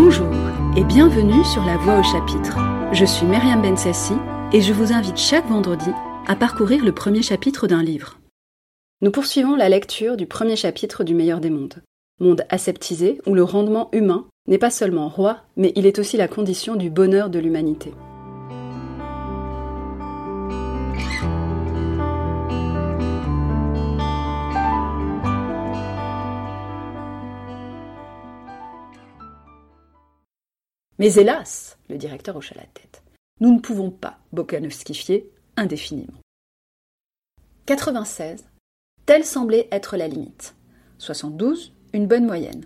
Bonjour et bienvenue sur La Voix au chapitre. Je suis Myriam Bensassi et je vous invite chaque vendredi à parcourir le premier chapitre d'un livre. Nous poursuivons la lecture du premier chapitre du Meilleur des mondes. Monde aseptisé où le rendement humain n'est pas seulement roi, mais il est aussi la condition du bonheur de l'humanité. Mais hélas, le directeur hocha la tête, nous ne pouvons pas bokanovskifier indéfiniment. 96, telle semblait être la limite. 72, une bonne moyenne.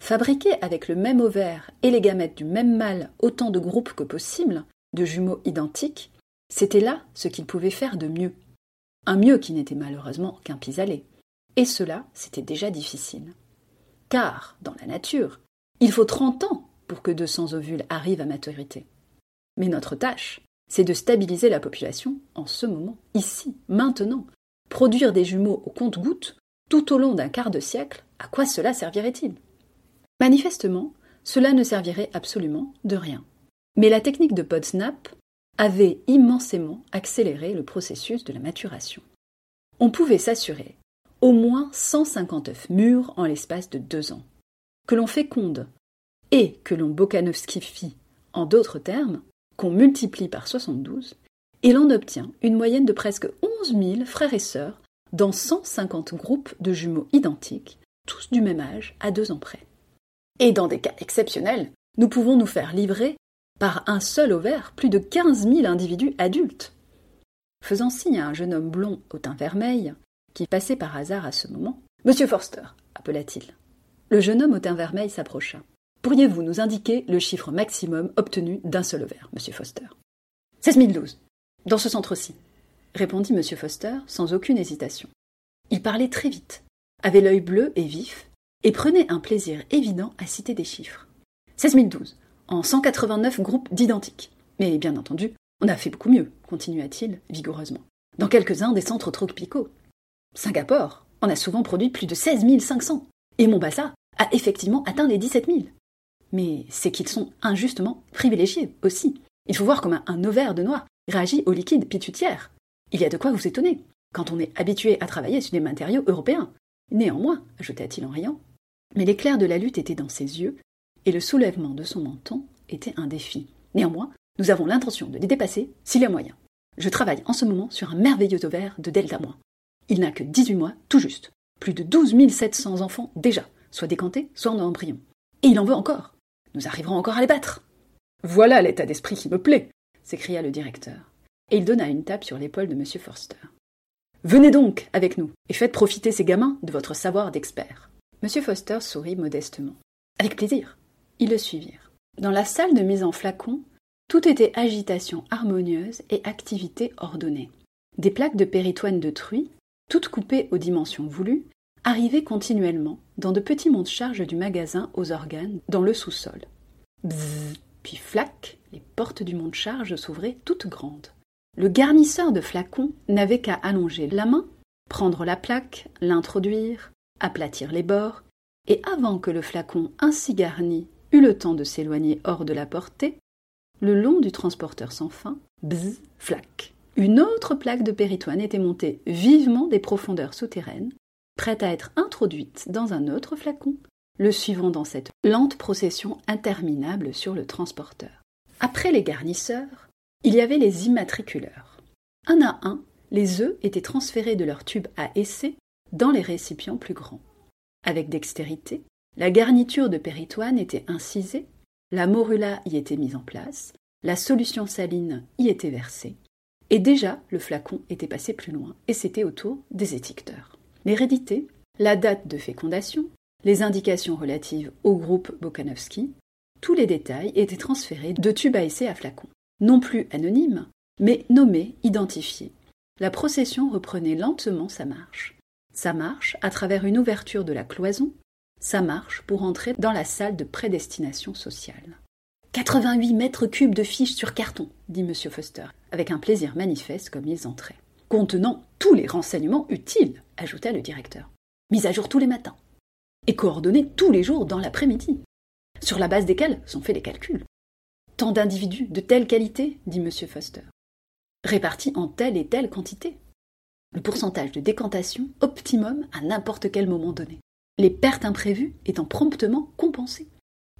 Fabriquer avec le même ovaire et les gamètes du même mâle autant de groupes que possible, de jumeaux identiques, c'était là ce qu'il pouvait faire de mieux. Un mieux qui n'était malheureusement qu'un pis-aller. Et cela, c'était déjà difficile. Car, dans la nature, il faut 30 ans pour que 200 ovules arrivent à maturité. Mais notre tâche, c'est de stabiliser la population en ce moment, ici, maintenant. Produire des jumeaux au compte-gouttes tout au long d'un quart de siècle, à quoi cela servirait-il? Manifestement, cela ne servirait absolument de rien. Mais la technique de Podsnap avait immensément accéléré le processus de la maturation. On pouvait s'assurer au moins 150 œufs mûrs en l'espace de deux ans, que l'on féconde et que l'on bokanovskifie, en d'autres termes, qu'on multiplie par 72, et l'on obtient une moyenne de presque 11 000 frères et sœurs dans 150 groupes de jumeaux identiques, tous du même âge, à deux ans près. Et dans des cas exceptionnels, nous pouvons nous faire livrer par un seul ovaire plus de 15 000 individus adultes. Faisant signe à un jeune homme blond au teint vermeil, qui passait par hasard à ce moment, Monsieur Forster, appela-t-il. Le jeune homme au teint vermeil s'approcha. Pourriez-vous nous indiquer le chiffre maximum obtenu d'un seul ovaire, monsieur Foster? 16 012. Dans ce centre-ci, répondit monsieur Foster sans aucune hésitation. Il parlait très vite, avait l'œil bleu et vif, et prenait un plaisir évident à citer des chiffres. 16 012, en 189 groupes d'identiques. Mais bien entendu, on a fait beaucoup mieux, continua-t-il vigoureusement. Dans quelques-uns des centres tropicaux. Singapour en a souvent produit plus de 16 500, et Mombasa a effectivement atteint les 17 000 mais c'est qu'ils sont injustement privilégiés aussi. Il faut voir comment un ovaire de noix réagit au liquide pituitaire. Il y a de quoi vous étonner, quand on est habitué à travailler sur des matériaux européens. Néanmoins, ajouta-t-il en riant, mais l'éclair de la lutte était dans ses yeux, et le soulèvement de son menton était un défi. Néanmoins, nous avons l'intention de les dépasser s'il y a moyen. Je travaille en ce moment sur un merveilleux ovaire de Delta Moins. Il n'a que 18 mois, tout juste. Plus de 12 700 enfants déjà, soit décantés, soit en embryon. Et il en veut encore. Nous arriverons encore à les battre. Voilà l'état d'esprit qui me plaît, s'écria le directeur, et il donna une tape sur l'épaule de M. Forster. Venez donc avec nous et faites profiter ces gamins de votre savoir d'expert. M. Foster sourit modestement. Avec plaisir. Ils le suivirent. Dans la salle de mise en flacon, tout était agitation harmonieuse et activité ordonnée. Des plaques de péritoine de truie, toutes coupées aux dimensions voulues, arrivait continuellement dans de petits monte-charges du magasin aux organes dans le sous-sol. Bzzz, puis flac, les portes du monte-charge s'ouvraient toutes grandes. Le garnisseur de flacons n'avait qu'à allonger la main, prendre la plaque, l'introduire, aplatir les bords, et avant que le flacon ainsi garni eût le temps de s'éloigner hors de la portée, le long du transporteur sans fin, bzzz, flac. Une autre plaque de péritoine était montée vivement des profondeurs souterraines, prête à être introduite dans un autre flacon, le suivant dans cette lente procession interminable sur le transporteur. Après les garnisseurs, il y avait les immatriculeurs. Un à un, les œufs étaient transférés de leur tube à essai dans les récipients plus grands. Avec dextérité, la garniture de péritoine était incisée, la morula y était mise en place, la solution saline y était versée, et déjà le flacon était passé plus loin, et c'était au tour des étiqueteurs. L'hérédité, la date de fécondation, les indications relatives au groupe Bokanovski, tous les détails étaient transférés de tube à essai à flacon. Non plus anonyme, mais nommé, identifié. La procession reprenait lentement sa marche. Sa marche à travers une ouverture de la cloison, sa marche pour entrer dans la salle de prédestination sociale. 88 mètres cubes de fiches sur carton, dit M. Foster, avec un plaisir manifeste comme ils entraient contenant tous les renseignements utiles, ajouta le directeur. Mise à jour tous les matins. Et coordonnée tous les jours dans l'après-midi. sur la base desquels sont faits les calculs. Tant d'individus de telle qualité, dit M. Foster, répartis en telle et telle quantité. Le pourcentage de décantation optimum à n'importe quel moment donné. Les pertes imprévues étant promptement compensées.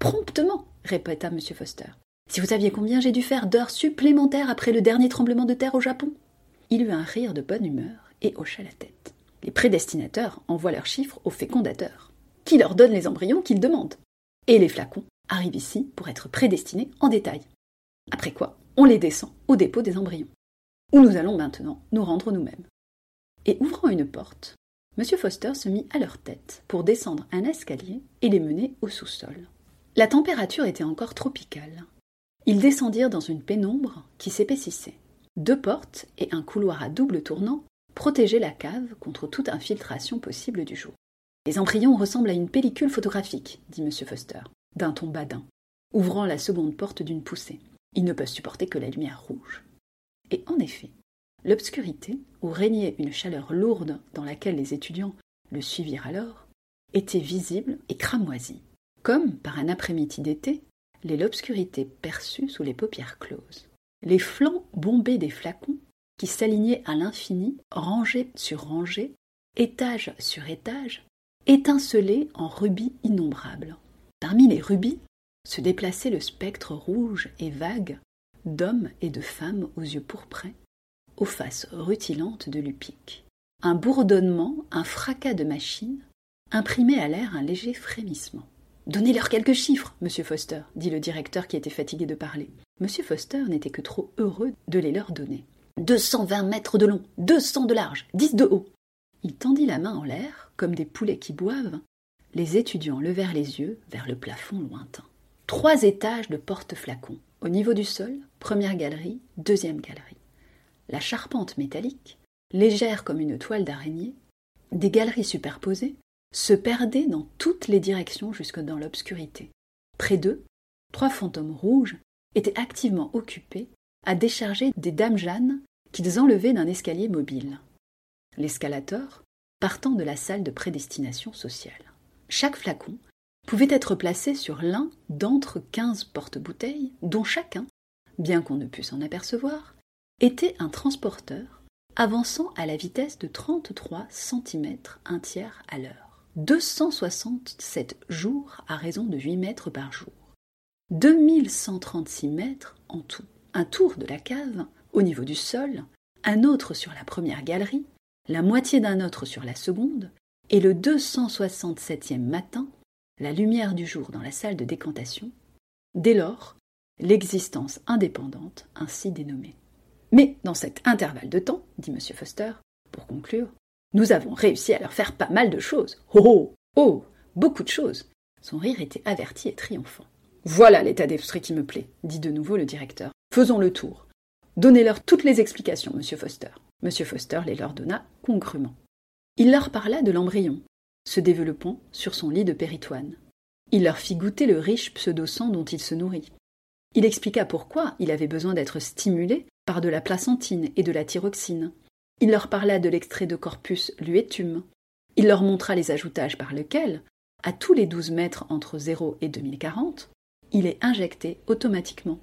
Promptement, répéta M. Foster. Si vous saviez combien j'ai dû faire d'heures supplémentaires après le dernier tremblement de terre au Japon Il eut un rire de bonne humeur et hocha la tête. Les prédestinateurs envoient leurs chiffres aux fécondateurs, qui leur donnent les embryons qu'ils demandent. Et les flacons arrivent ici pour être prédestinés en détail. Après quoi, on les descend au dépôt des embryons, où nous allons maintenant nous rendre nous-mêmes. Et ouvrant une porte, M. Foster se mit à leur tête pour descendre un escalier et les mener au sous-sol. La température était encore tropicale. Ils descendirent dans une pénombre qui s'épaississait. Deux portes et un couloir à double tournant protégeaient la cave contre toute infiltration possible du jour. Les embryons ressemblent à une pellicule photographique, dit M. Foster, d'un ton badin, ouvrant la seconde porte d'une poussée. Ils ne peuvent supporter que la lumière rouge. Et en effet, l'obscurité, où régnait une chaleur lourde dans laquelle les étudiants le suivirent alors, était visible et cramoisie, comme, par un après-midi d'été, l'est l'obscurité perçue sous les paupières closes. Les flancs bombés des flacons, qui s'alignaient à l'infini, rangés sur rangées, étage sur étage, étincelaient en rubis innombrables. Parmi les rubis se déplaçait le spectre rouge et vague d'hommes et de femmes aux yeux pourprés, aux faces rutilantes de Lupic. Un bourdonnement, un fracas de machines imprimait à l'air un léger frémissement. Donnez-leur quelques chiffres, monsieur Foster, dit le directeur qui était fatigué de parler. Monsieur Foster n'était que trop heureux de les leur donner. Deux cent vingt mètres de long, deux cents de large, dix de haut. Il tendit la main en l'air, comme des poulets qui boivent. Les étudiants levèrent les yeux vers le plafond lointain. Trois étages de porte-flacons. Au niveau du sol, première galerie, deuxième galerie. La charpente métallique, légère comme une toile d'araignée, des galeries superposées, se perdait dans toutes les directions jusque dans l'obscurité. Près d'eux, trois fantômes rouges étaient activement occupés à décharger des dames Jeanne qu'ils enlevaient d'un escalier mobile. L'escalator partant de la salle de prédestination sociale. Chaque flacon pouvait être placé sur l'un d'entre quinze porte-bouteilles, dont chacun, bien qu'on ne pût s'en apercevoir, était un transporteur avançant à la vitesse de 33 cm un tiers à l'heure. 267 jours à raison de 8 mètres par jour. 2136 mètres en tout. Un tour de la cave, au niveau du sol, un autre sur la première galerie, la moitié d'un autre sur la seconde, et le 267e matin, la lumière du jour dans la salle de décantation, dès lors, l'existence indépendante ainsi dénommée. Mais dans cet intervalle de temps, dit M. Foster, pour conclure, nous avons réussi à leur faire pas mal de choses. Oh oh Oh Beaucoup de choses. Son rire était averti et triomphant. Voilà l'état d'esprit qui me plaît, dit de nouveau le directeur. Faisons le tour. Donnez-leur toutes les explications, monsieur Foster. Monsieur Foster les leur donna congrument. Il leur parla de l'embryon, se développant sur son lit de péritoine. Il leur fit goûter le riche pseudo-sang dont il se nourrit. Il expliqua pourquoi il avait besoin d'être stimulé par de la placentine et de la thyroxine, il leur parla de l'extrait de corpus luetum. Il leur montra les ajoutages par lesquels, à tous les 12 mètres entre 0 et 2040, il est injecté automatiquement.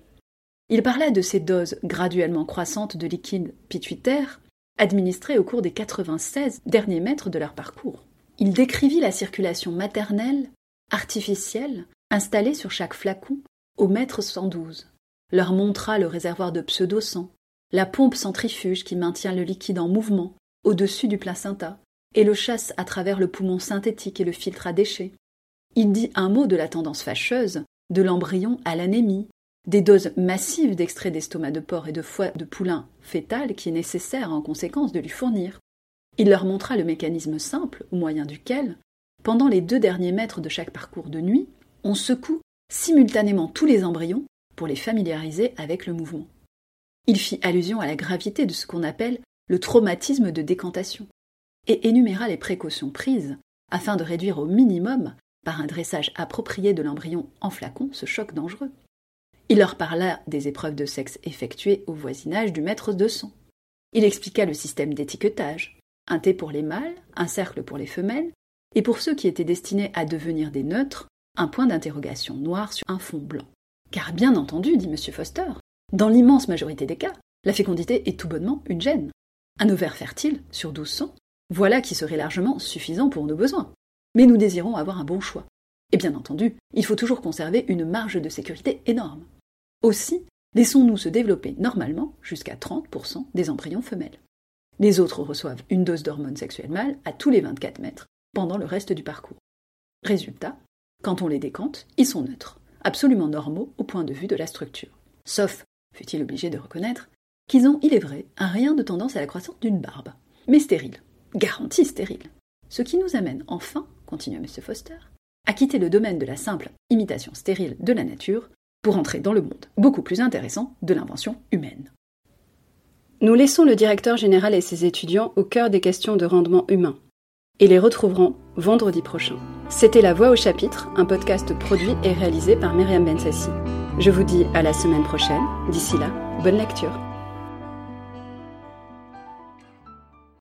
Il parla de ces doses graduellement croissantes de liquide pituitaire administrées au cours des 96 derniers mètres de leur parcours. Il décrivit la circulation maternelle, artificielle, installée sur chaque flacon au mètre 112, leur montra le réservoir de pseudo-sang, la pompe centrifuge qui maintient le liquide en mouvement au-dessus du placenta et le chasse à travers le poumon synthétique et le filtre à déchets. Il dit un mot de la tendance fâcheuse de l'embryon à l'anémie, des doses massives d'extrait d'estomac de porc et de foie de poulain fœtal qui est nécessaire en conséquence de lui fournir. Il leur montra le mécanisme simple au moyen duquel, pendant les deux derniers mètres de chaque parcours de nuit, on secoue simultanément tous les embryons pour les familiariser avec le mouvement. Il fit allusion à la gravité de ce qu'on appelle le traumatisme de décantation, et énuméra les précautions prises afin de réduire au minimum, un dressage approprié de l'embryon en flacon, ce choc dangereux. Il leur parla des épreuves de sexe effectuées au voisinage du maître de sang. Il expliqua le système d'étiquetage, un T pour les mâles, un cercle pour les femelles, et pour ceux qui étaient destinés à devenir des neutres, un point d'interrogation noir sur un fond blanc. Car bien entendu, dit M. Foster, dans l'immense majorité des cas, la fécondité est tout bonnement une gêne. Un ovaire fertile sur 1200, voilà qui serait largement suffisant pour nos besoins. Mais nous désirons avoir un bon choix. Et bien entendu, il faut toujours conserver une marge de sécurité énorme. Aussi, laissons-nous se développer normalement jusqu'à 30% des embryons femelles. Les autres reçoivent une dose d'hormones sexuelles mâles à tous les 24 mètres pendant le reste du parcours. Résultat, quand on les décante, ils sont neutres, absolument normaux au point de vue de la structure. Sauf, fut-il obligé de reconnaître, qu'ils ont, il est vrai, un rien de tendance à la croissance d'une barbe, mais stérile, garantie stérile. Ce qui nous amène enfin, continua M. Foster, à quitter le domaine de la simple imitation stérile de la nature pour entrer dans le monde beaucoup plus intéressant de l'invention humaine. Nous laissons le directeur général et ses étudiants au cœur des questions de rendement humain et les retrouverons vendredi prochain. C'était La Voix au chapitre, un podcast produit et réalisé par Myriam Bensassi. Je vous dis à la semaine prochaine. D'ici là, bonne lecture.